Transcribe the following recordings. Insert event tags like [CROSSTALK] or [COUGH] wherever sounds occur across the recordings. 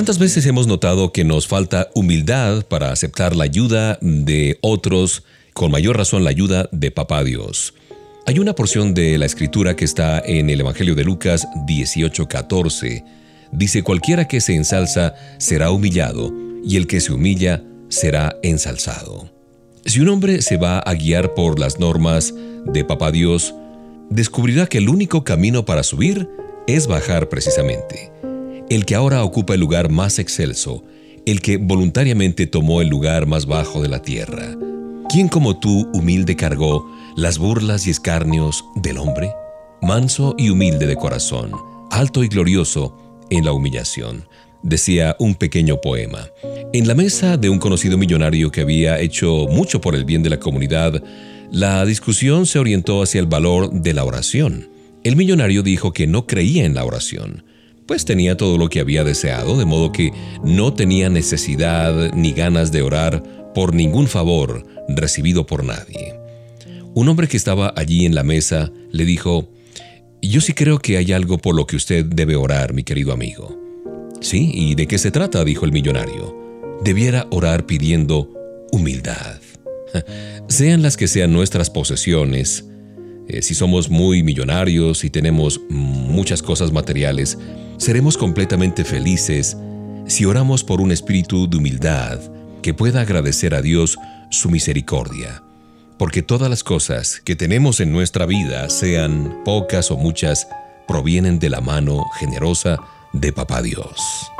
¿Cuántas veces hemos notado que nos falta humildad para aceptar la ayuda de otros, con mayor razón la ayuda de Papá Dios? Hay una porción de la escritura que está en el Evangelio de Lucas 18:14. Dice, cualquiera que se ensalza será humillado, y el que se humilla será ensalzado. Si un hombre se va a guiar por las normas de Papá Dios, descubrirá que el único camino para subir es bajar precisamente el que ahora ocupa el lugar más excelso, el que voluntariamente tomó el lugar más bajo de la tierra. ¿Quién como tú, humilde, cargó las burlas y escarnios del hombre? Manso y humilde de corazón, alto y glorioso en la humillación, decía un pequeño poema. En la mesa de un conocido millonario que había hecho mucho por el bien de la comunidad, la discusión se orientó hacia el valor de la oración. El millonario dijo que no creía en la oración pues tenía todo lo que había deseado, de modo que no tenía necesidad ni ganas de orar por ningún favor recibido por nadie. Un hombre que estaba allí en la mesa le dijo, Yo sí creo que hay algo por lo que usted debe orar, mi querido amigo. Sí, ¿y de qué se trata? dijo el millonario. Debiera orar pidiendo humildad. [LAUGHS] Sean las que sean nuestras posesiones, eh, si somos muy millonarios y tenemos muchas cosas materiales, seremos completamente felices si oramos por un espíritu de humildad que pueda agradecer a Dios su misericordia. Porque todas las cosas que tenemos en nuestra vida, sean pocas o muchas, provienen de la mano generosa de Papá Dios.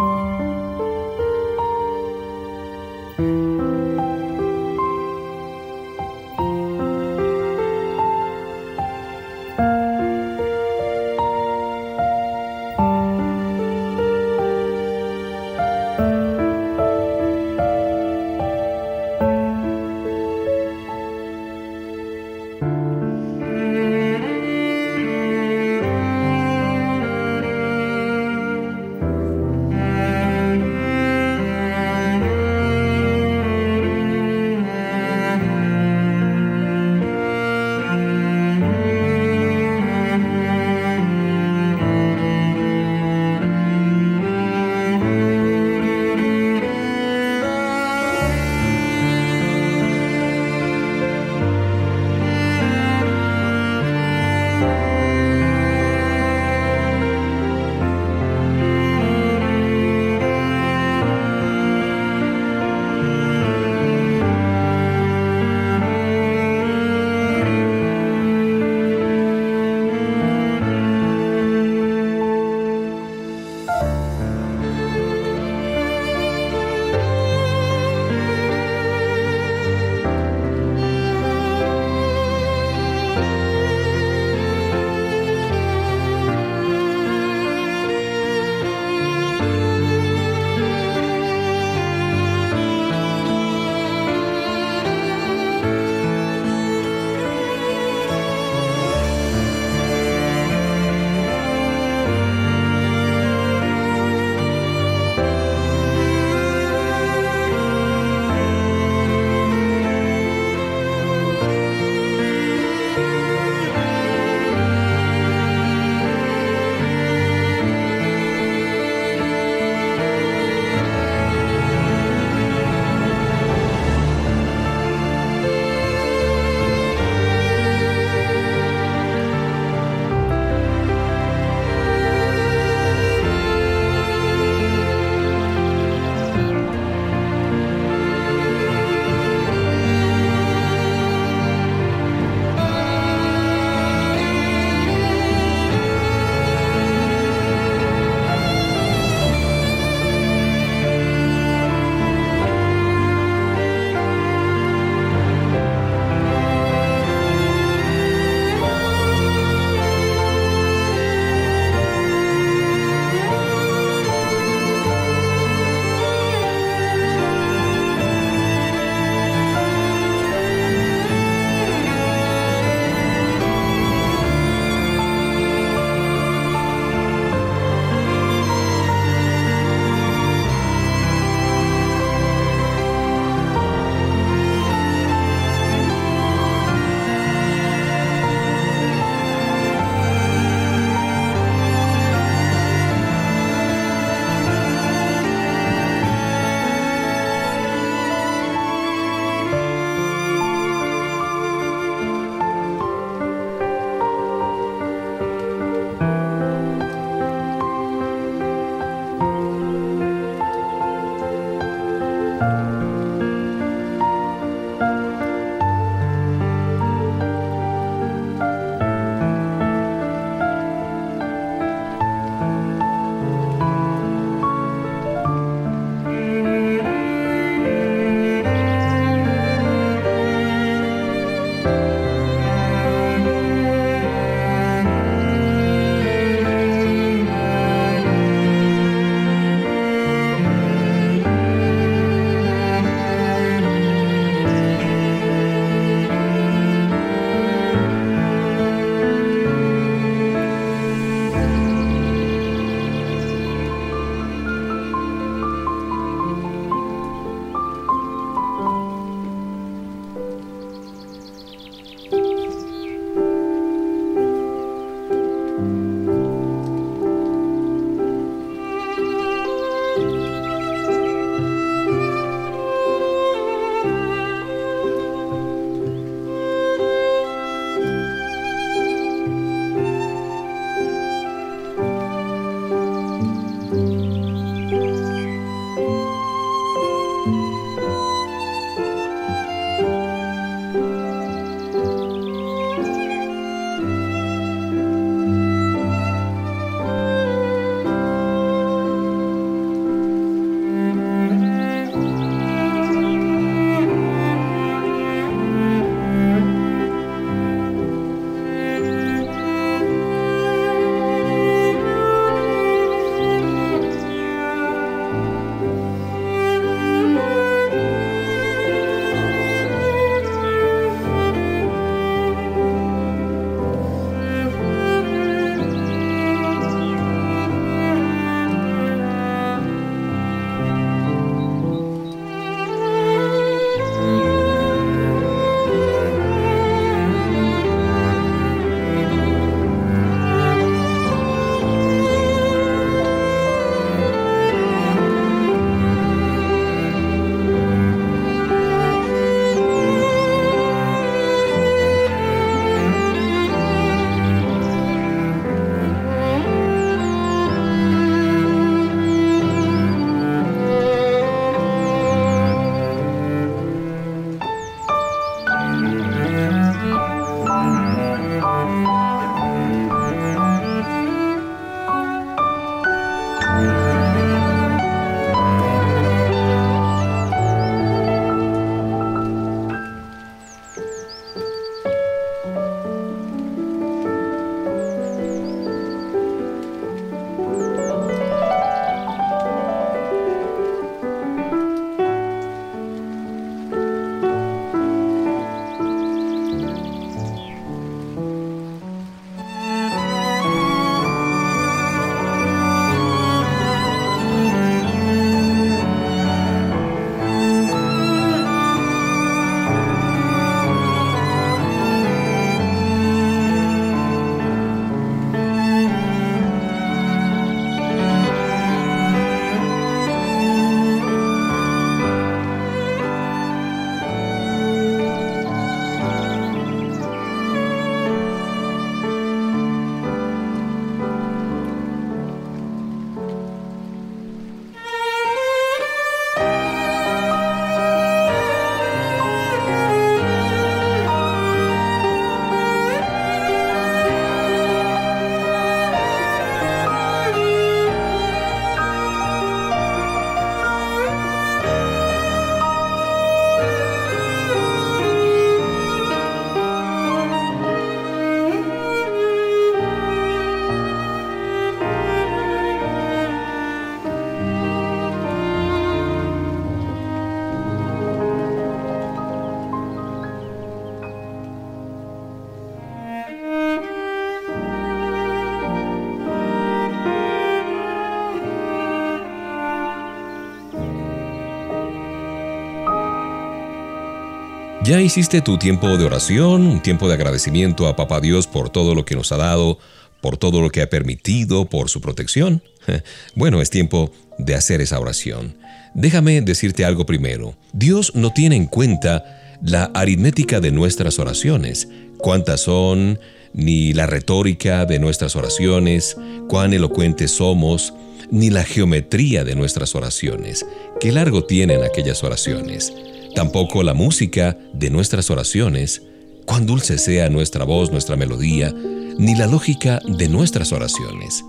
¿Ya hiciste tu tiempo de oración, un tiempo de agradecimiento a Papá Dios por todo lo que nos ha dado, por todo lo que ha permitido, por su protección? [LAUGHS] Bueno, es tiempo de hacer esa oración. Déjame decirte algo primero. Dios no tiene en cuenta la aritmética de nuestras oraciones, cuántas son, ni la retórica de nuestras oraciones, cuán elocuentes somos, ni la geometría de nuestras oraciones, qué largo tienen aquellas oraciones tampoco la música de nuestras oraciones, cuán dulce sea nuestra voz, nuestra melodía, ni la lógica de nuestras oraciones.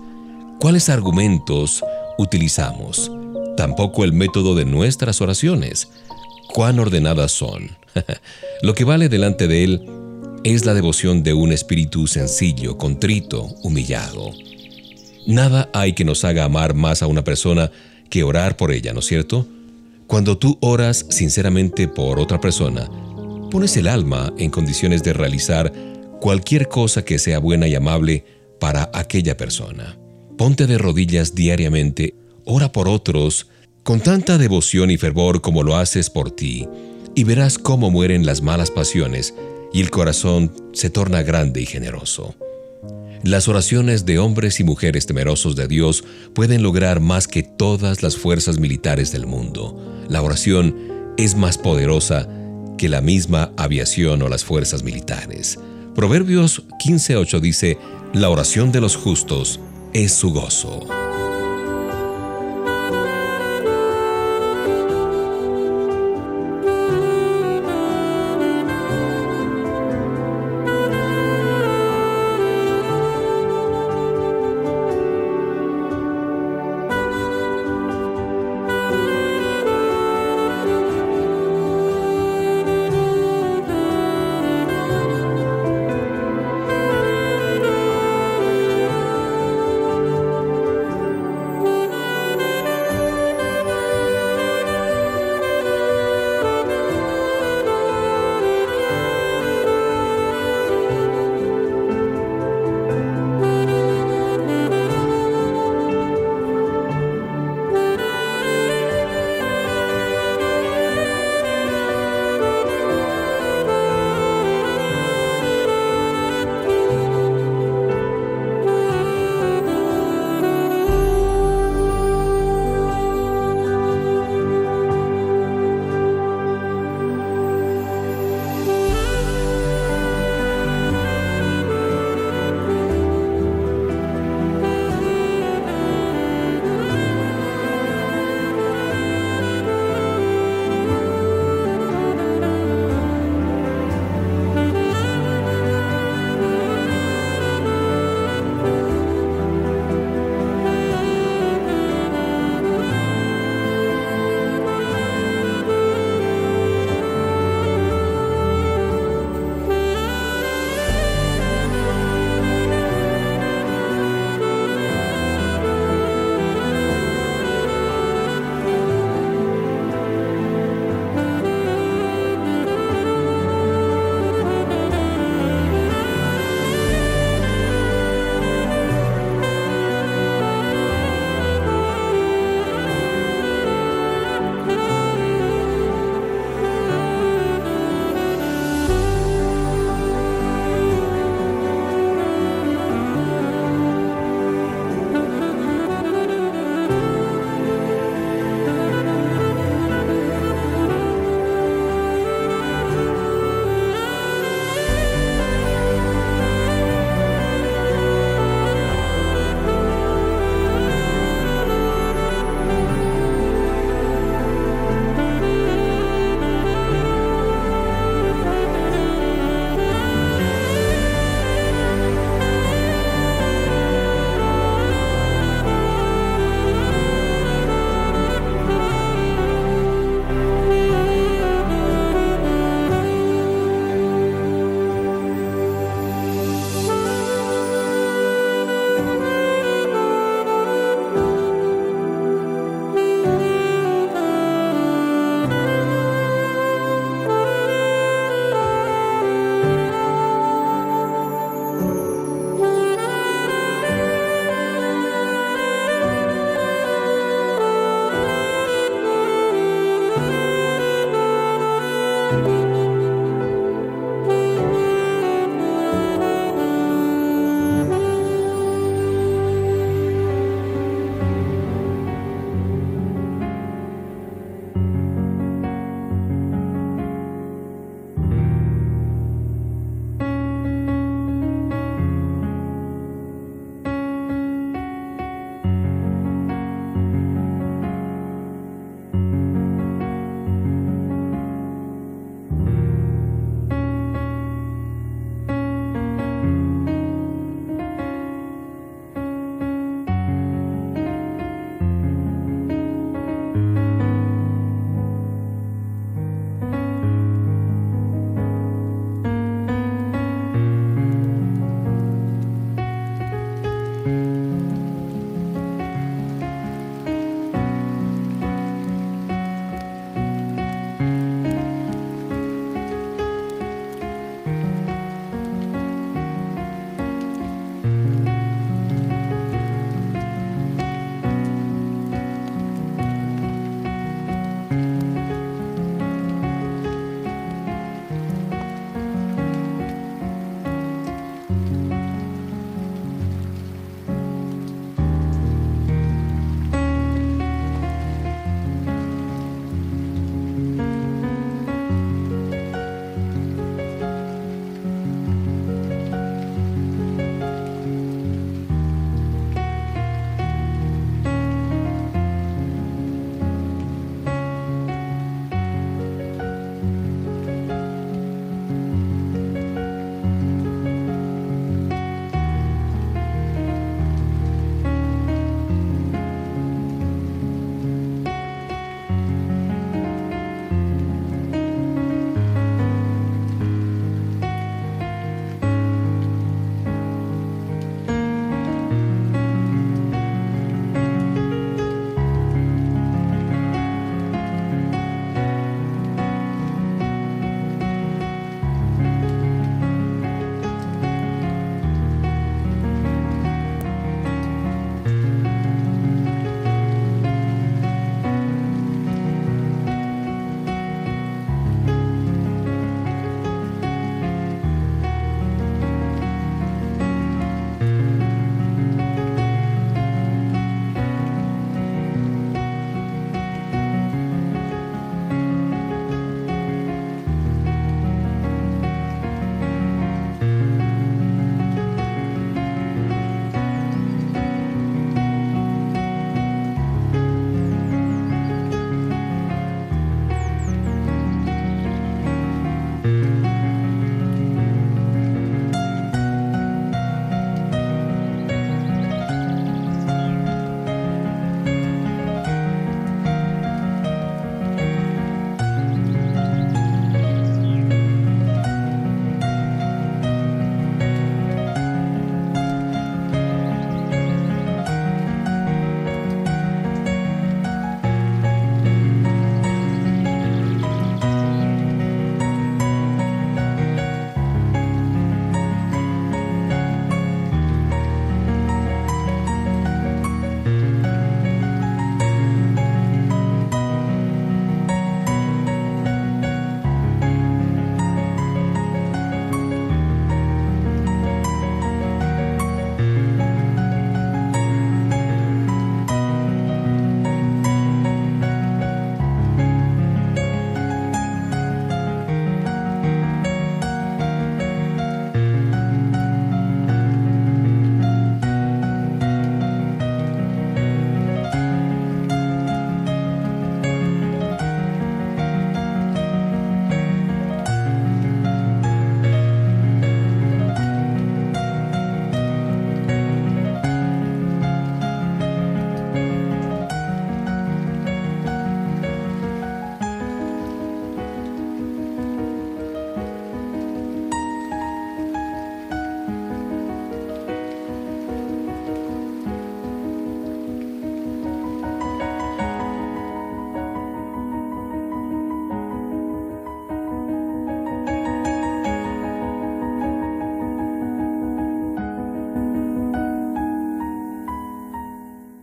¿Cuáles argumentos utilizamos? Tampoco el método de nuestras oraciones. ¿Cuán ordenadas son? [LAUGHS] Lo que vale delante de Él es la devoción de un espíritu sencillo, contrito, humillado. Nada hay que nos haga amar más a una persona que orar por ella, ¿no es cierto? Cuando tú oras sinceramente por otra persona, pones el alma en condiciones de realizar cualquier cosa que sea buena y amable para aquella persona. Ponte de rodillas diariamente, ora por otros con tanta devoción y fervor como lo haces por ti, y verás cómo mueren las malas pasiones y el corazón se torna grande y generoso. Las oraciones de hombres y mujeres temerosos de Dios pueden lograr más que todas las fuerzas militares del mundo. La oración es más poderosa que la misma aviación o las fuerzas militares. Proverbios 15.8 dice, La oración de los justos es su gozo.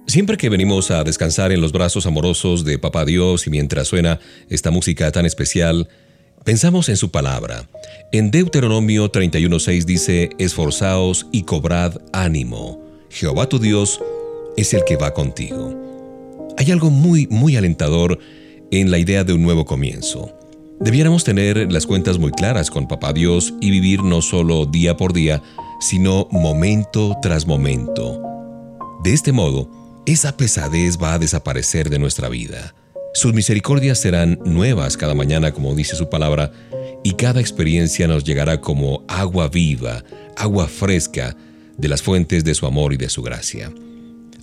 Siempre que venimos a descansar en los brazos amorosos de Papá Dios y mientras suena esta música tan especial, pensamos en su palabra. En Deuteronomio 31.6 dice, Esforzaos y cobrad ánimo. Jehová tu Dios es el que va contigo. Hay algo muy, muy alentador en la idea de un nuevo comienzo. Debiéramos tener las cuentas muy claras con Papá Dios y vivir no solo día por día, sino momento tras momento. De este modo, esa pesadez va a desaparecer de nuestra vida. Sus misericordias serán nuevas cada mañana, como dice su palabra, y cada experiencia nos llegará como agua viva, agua fresca de las fuentes de su amor y de su gracia.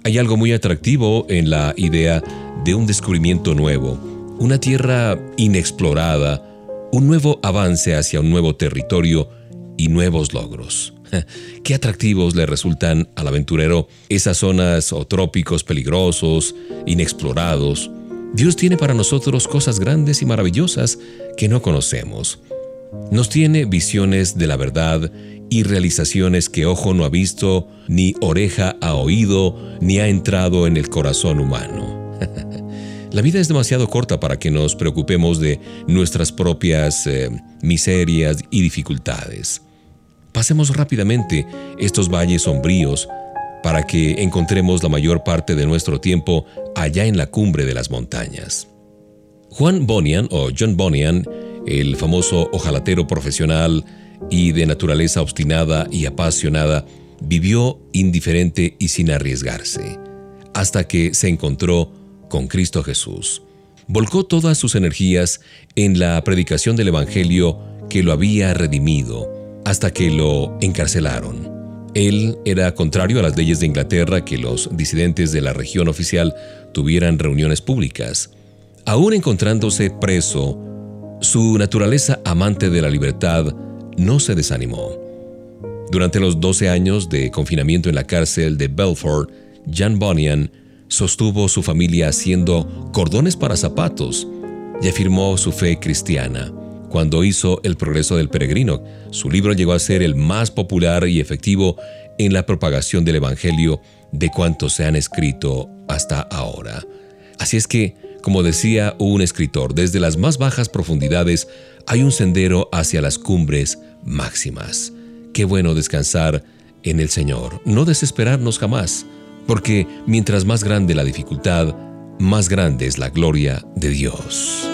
Hay algo muy atractivo en la idea de un descubrimiento nuevo, una tierra inexplorada, un nuevo avance hacia un nuevo territorio y nuevos logros. [LAUGHS] Qué atractivos le resultan al aventurero esas zonas o trópicos peligrosos, inexplorados. Dios tiene para nosotros cosas grandes y maravillosas que no conocemos. Nos tiene visiones de la verdad y realizaciones que ojo no ha visto, ni oreja ha oído, ni ha entrado en el corazón humano. [LAUGHS] La vida es demasiado corta para que nos preocupemos de nuestras propias eh, miserias y dificultades. Pasemos rápidamente estos valles sombríos para que encontremos la mayor parte de nuestro tiempo allá en la cumbre de las montañas. Juan Bonian o John Bonian, el famoso ojalatero profesional y de naturaleza obstinada y apasionada, vivió indiferente y sin arriesgarse, hasta que se encontró con Cristo Jesús. Volcó todas sus energías en la predicación del Evangelio que lo había redimido hasta que lo encarcelaron. Él era contrario a las leyes de Inglaterra que los disidentes de la región oficial tuvieran reuniones públicas. Aún encontrándose preso, su naturaleza amante de la libertad no se desanimó. Durante los 12 años de confinamiento en la cárcel de Belfort, Jan Bunyan sostuvo su familia haciendo cordones para zapatos y afirmó su fe cristiana cuando hizo El progreso del peregrino. Su libro llegó a ser el más popular y efectivo en la propagación del Evangelio de cuantos se han escrito hasta ahora. Así es que, como decía un escritor, desde las más bajas profundidades hay un sendero hacia las cumbres máximas. Qué bueno descansar en el Señor, no desesperarnos jamás, porque mientras más grande la dificultad, más grande es la gloria de Dios.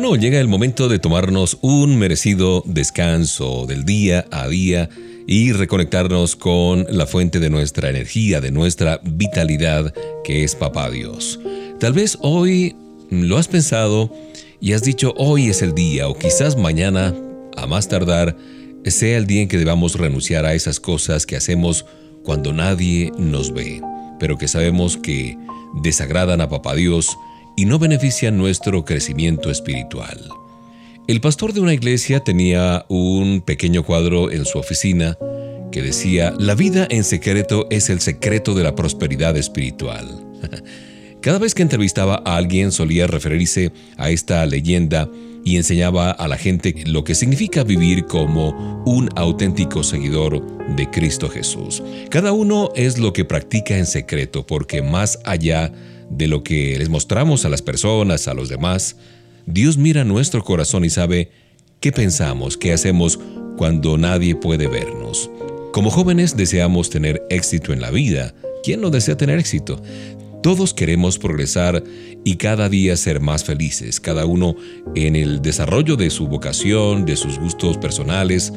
Bueno, llega el momento de tomarnos un merecido descanso del día a día y reconectarnos con la fuente de nuestra energía, de nuestra vitalidad, que es Papá Dios. Tal vez hoy lo has pensado y has dicho hoy es el día o quizás mañana, a más tardar, sea el día en que debamos renunciar a esas cosas que hacemos cuando nadie nos ve, pero que sabemos que desagradan a Papá Dios y no benefician nuestro crecimiento espiritual. El pastor de una iglesia tenía un pequeño cuadro en su oficina que decía, la vida en secreto es el secreto de la prosperidad espiritual. [LAUGHS] Cada vez que entrevistaba a alguien solía referirse a esta leyenda y enseñaba a la gente lo que significa vivir como un auténtico seguidor de Cristo Jesús. Cada uno es lo que practica en secreto porque más allá de lo que les mostramos a las personas, a los demás, Dios mira nuestro corazón y sabe qué pensamos, qué hacemos cuando nadie puede vernos. Como jóvenes deseamos tener éxito en la vida. ¿Quién no desea tener éxito? Todos queremos progresar y cada día ser más felices, cada uno en el desarrollo de su vocación, de sus gustos personales,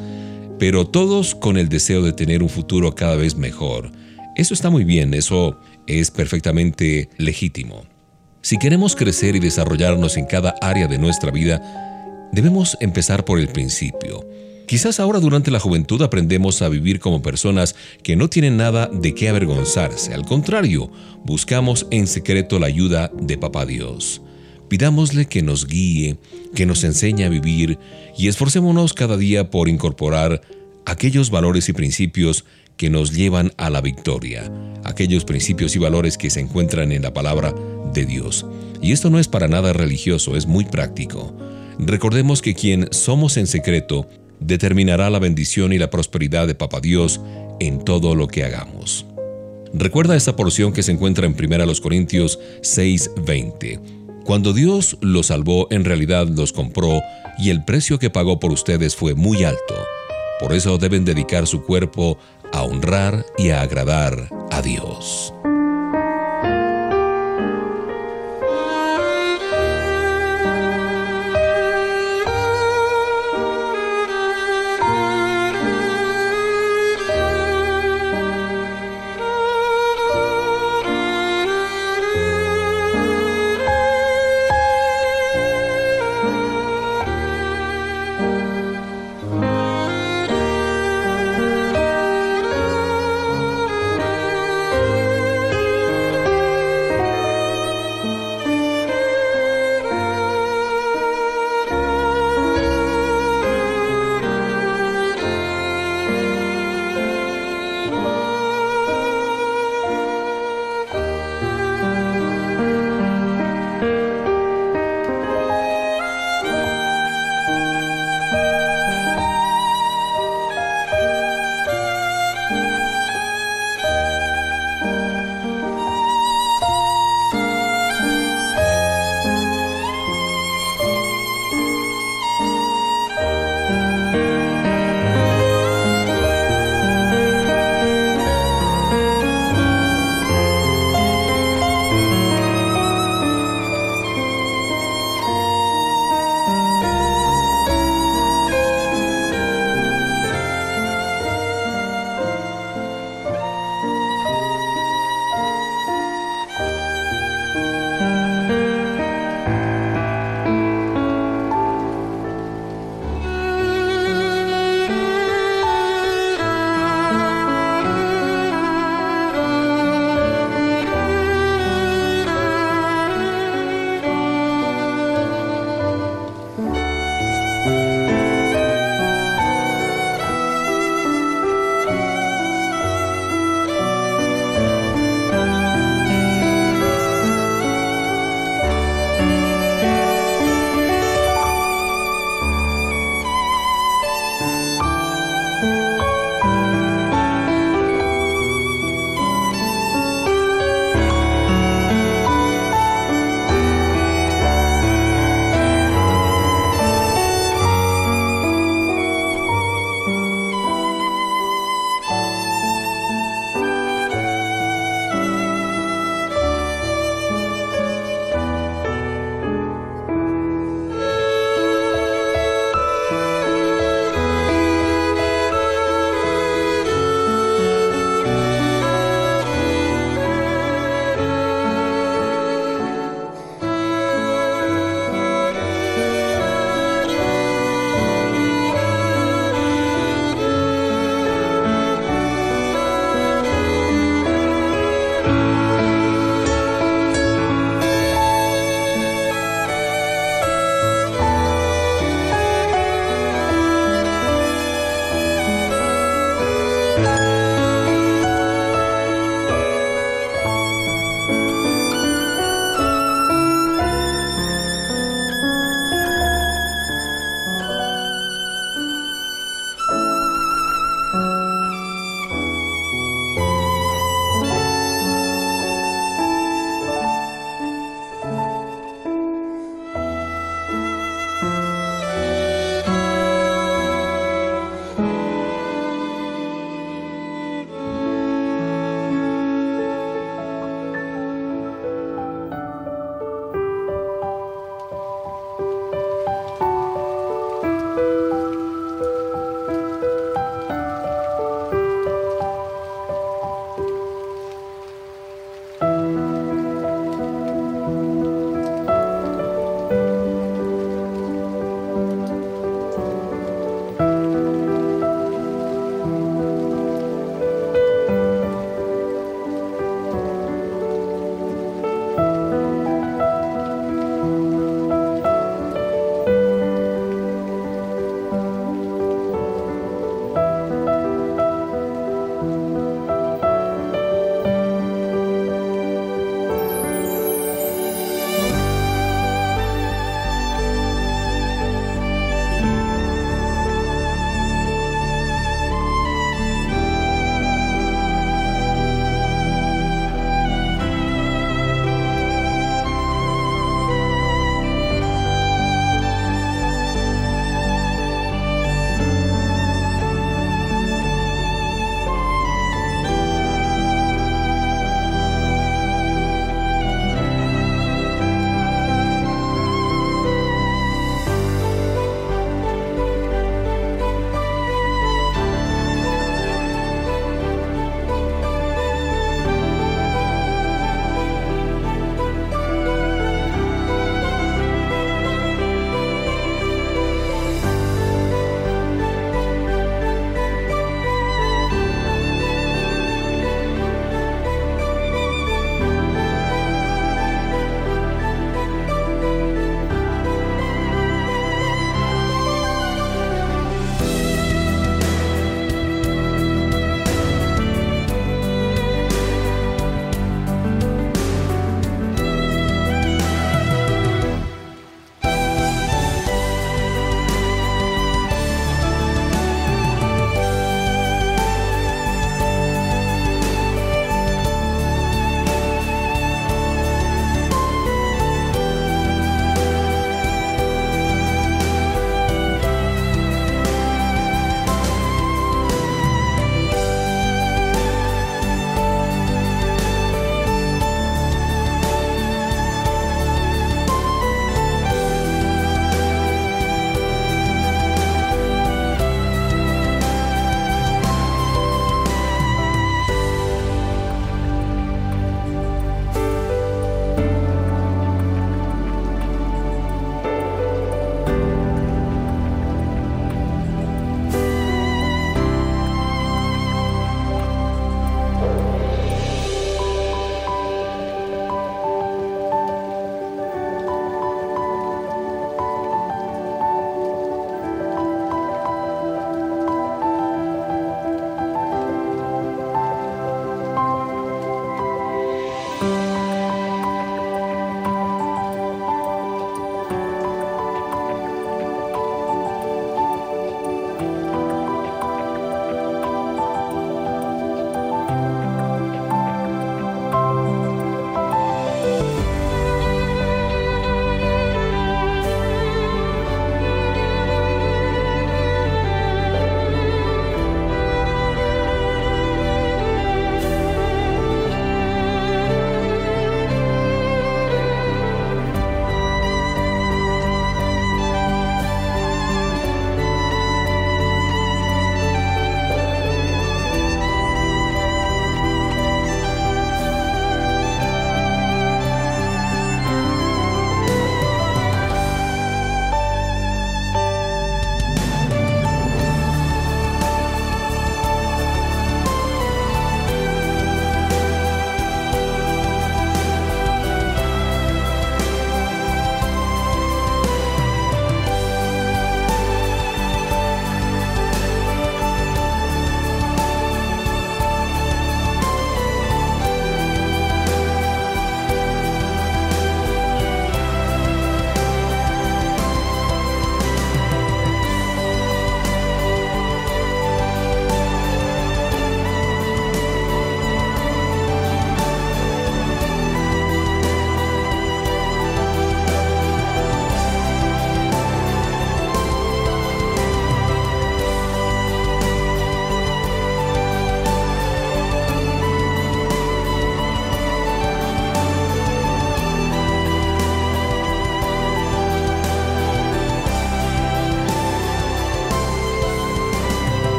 pero todos con el deseo de tener un futuro cada vez mejor. Eso está muy bien, eso es perfectamente legítimo. Si queremos crecer y desarrollarnos en cada área de nuestra vida, debemos empezar por el principio. Quizás ahora durante la juventud aprendemos a vivir como personas que no tienen nada de qué avergonzarse. Al contrario, buscamos en secreto la ayuda de Papá Dios. Pidámosle que nos guíe, que nos enseñe a vivir y esforcémonos cada día por incorporar aquellos valores y principios que nos llevan a la victoria, aquellos principios y valores que se encuentran en la palabra de Dios. Y esto no es para nada religioso, es muy práctico. Recordemos que quien somos en secreto determinará la bendición y la prosperidad de Papa Dios en todo lo que hagamos. Recuerda esta porción que se encuentra en 1 Corintios 6:20. Cuando Dios los salvó, en realidad los compró y el precio que pagó por ustedes fue muy alto. Por eso deben dedicar su cuerpo a honrar y a agradar a Dios.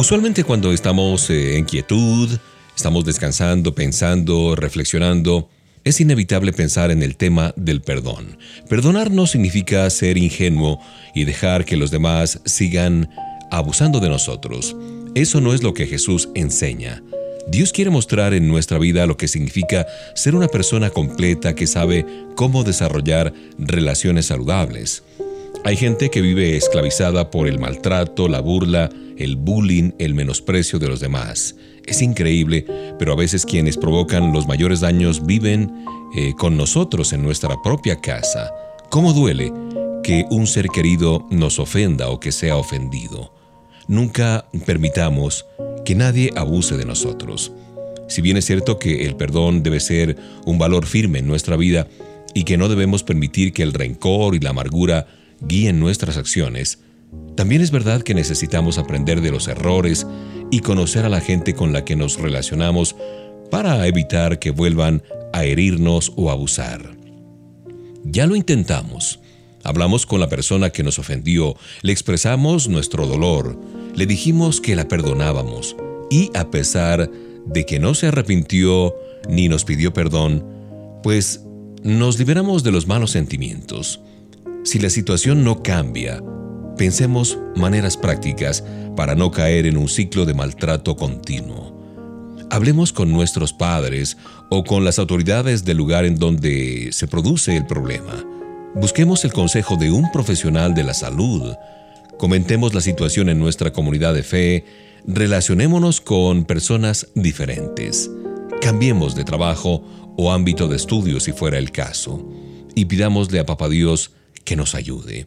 Usualmente cuando estamos eh, en quietud, estamos descansando, pensando, reflexionando, es inevitable pensar en el tema del perdón. Perdonar no significa ser ingenuo y dejar que los demás sigan abusando de nosotros. Eso no es lo que Jesús enseña. Dios quiere mostrar en nuestra vida lo que significa ser una persona completa que sabe cómo desarrollar relaciones saludables. Hay gente que vive esclavizada por el maltrato, la burla, el bullying, el menosprecio de los demás. Es increíble, pero a veces quienes provocan los mayores daños viven eh, con nosotros en nuestra propia casa. ¿Cómo duele que un ser querido nos ofenda o que sea ofendido? Nunca permitamos que nadie abuse de nosotros. Si bien es cierto que el perdón debe ser un valor firme en nuestra vida y que no debemos permitir que el rencor y la amargura guíen nuestras acciones, también es verdad que necesitamos aprender de los errores y conocer a la gente con la que nos relacionamos para evitar que vuelvan a herirnos o abusar. Ya lo intentamos. Hablamos con la persona que nos ofendió, le expresamos nuestro dolor, le dijimos que la perdonábamos y a pesar de que no se arrepintió ni nos pidió perdón, pues nos liberamos de los malos sentimientos. Si la situación no cambia, pensemos maneras prácticas para no caer en un ciclo de maltrato continuo. Hablemos con nuestros padres o con las autoridades del lugar en donde se produce el problema. Busquemos el consejo de un profesional de la salud. Comentemos la situación en nuestra comunidad de fe. Relacionémonos con personas diferentes. Cambiemos de trabajo o ámbito de estudio si fuera el caso. Y pidámosle a Papa Dios que nos ayude.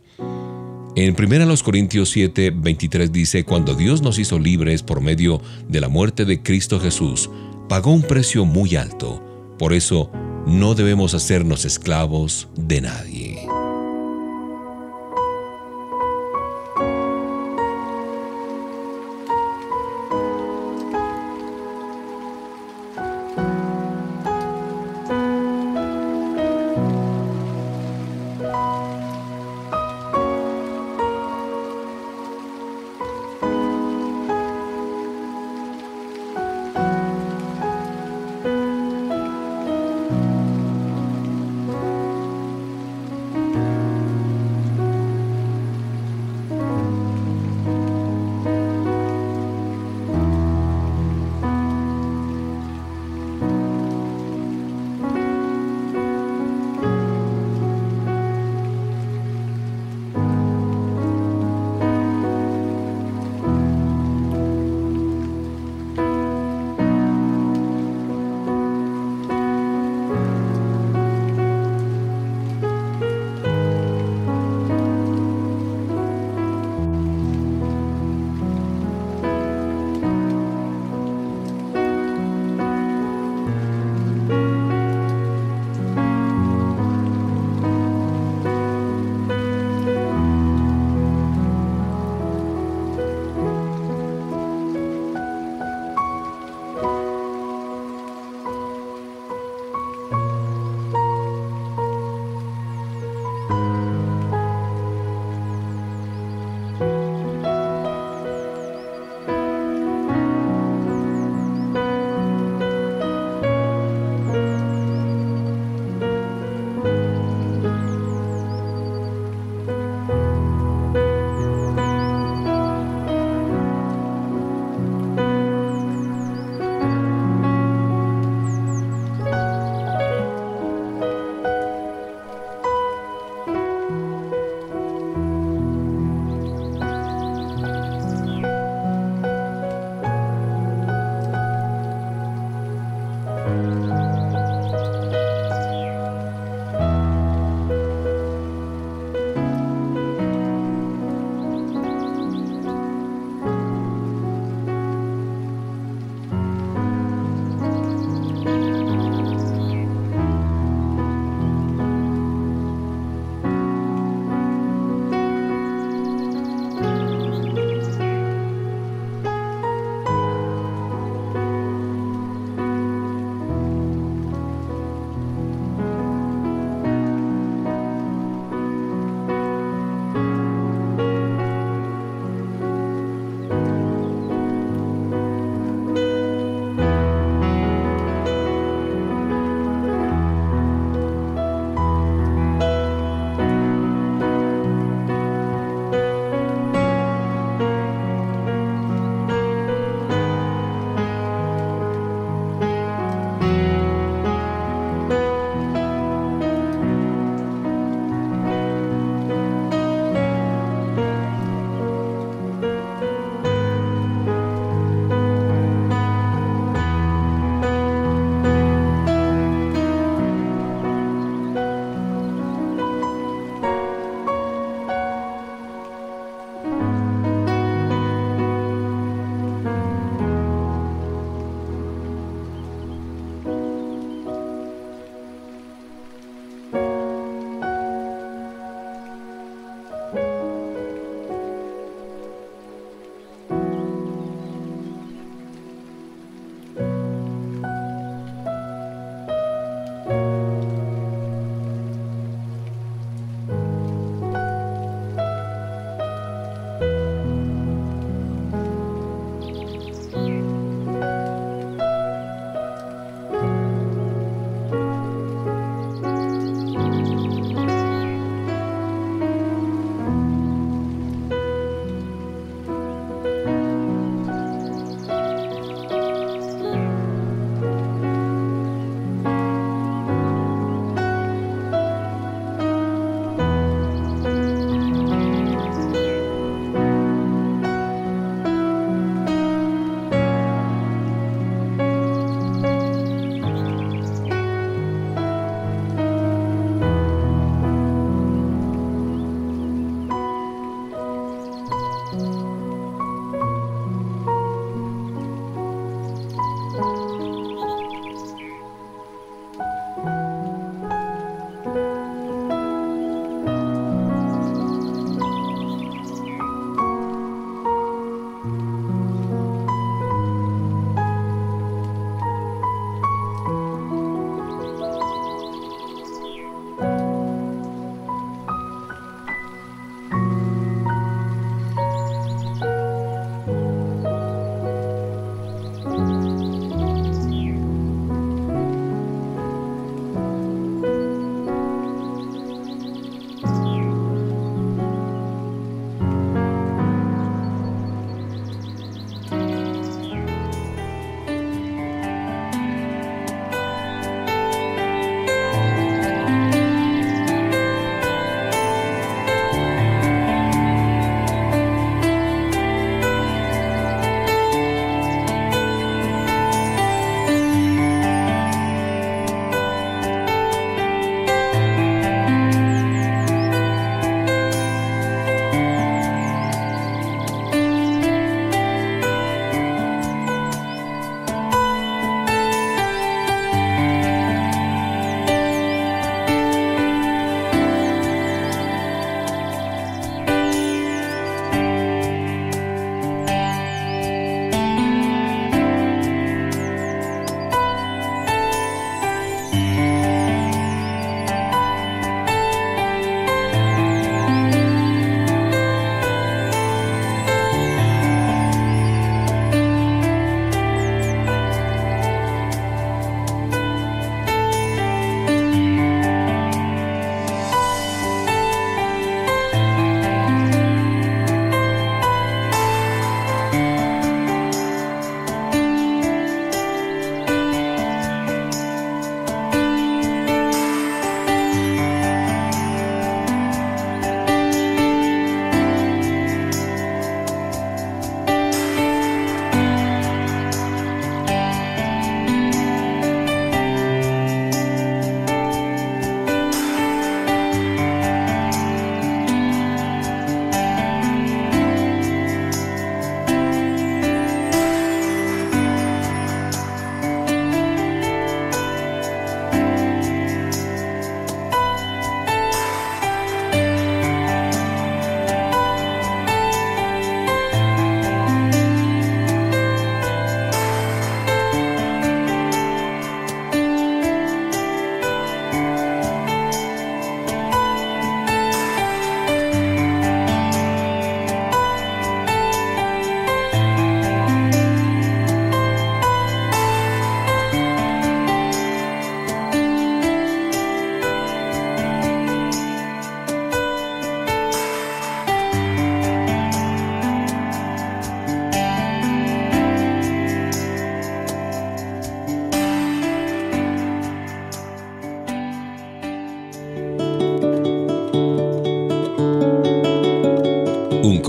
En 1 Corintios 7, 23 dice, Cuando Dios nos hizo libres por medio de la muerte de Cristo Jesús, pagó un precio muy alto. Por eso, no debemos hacernos esclavos de nadie.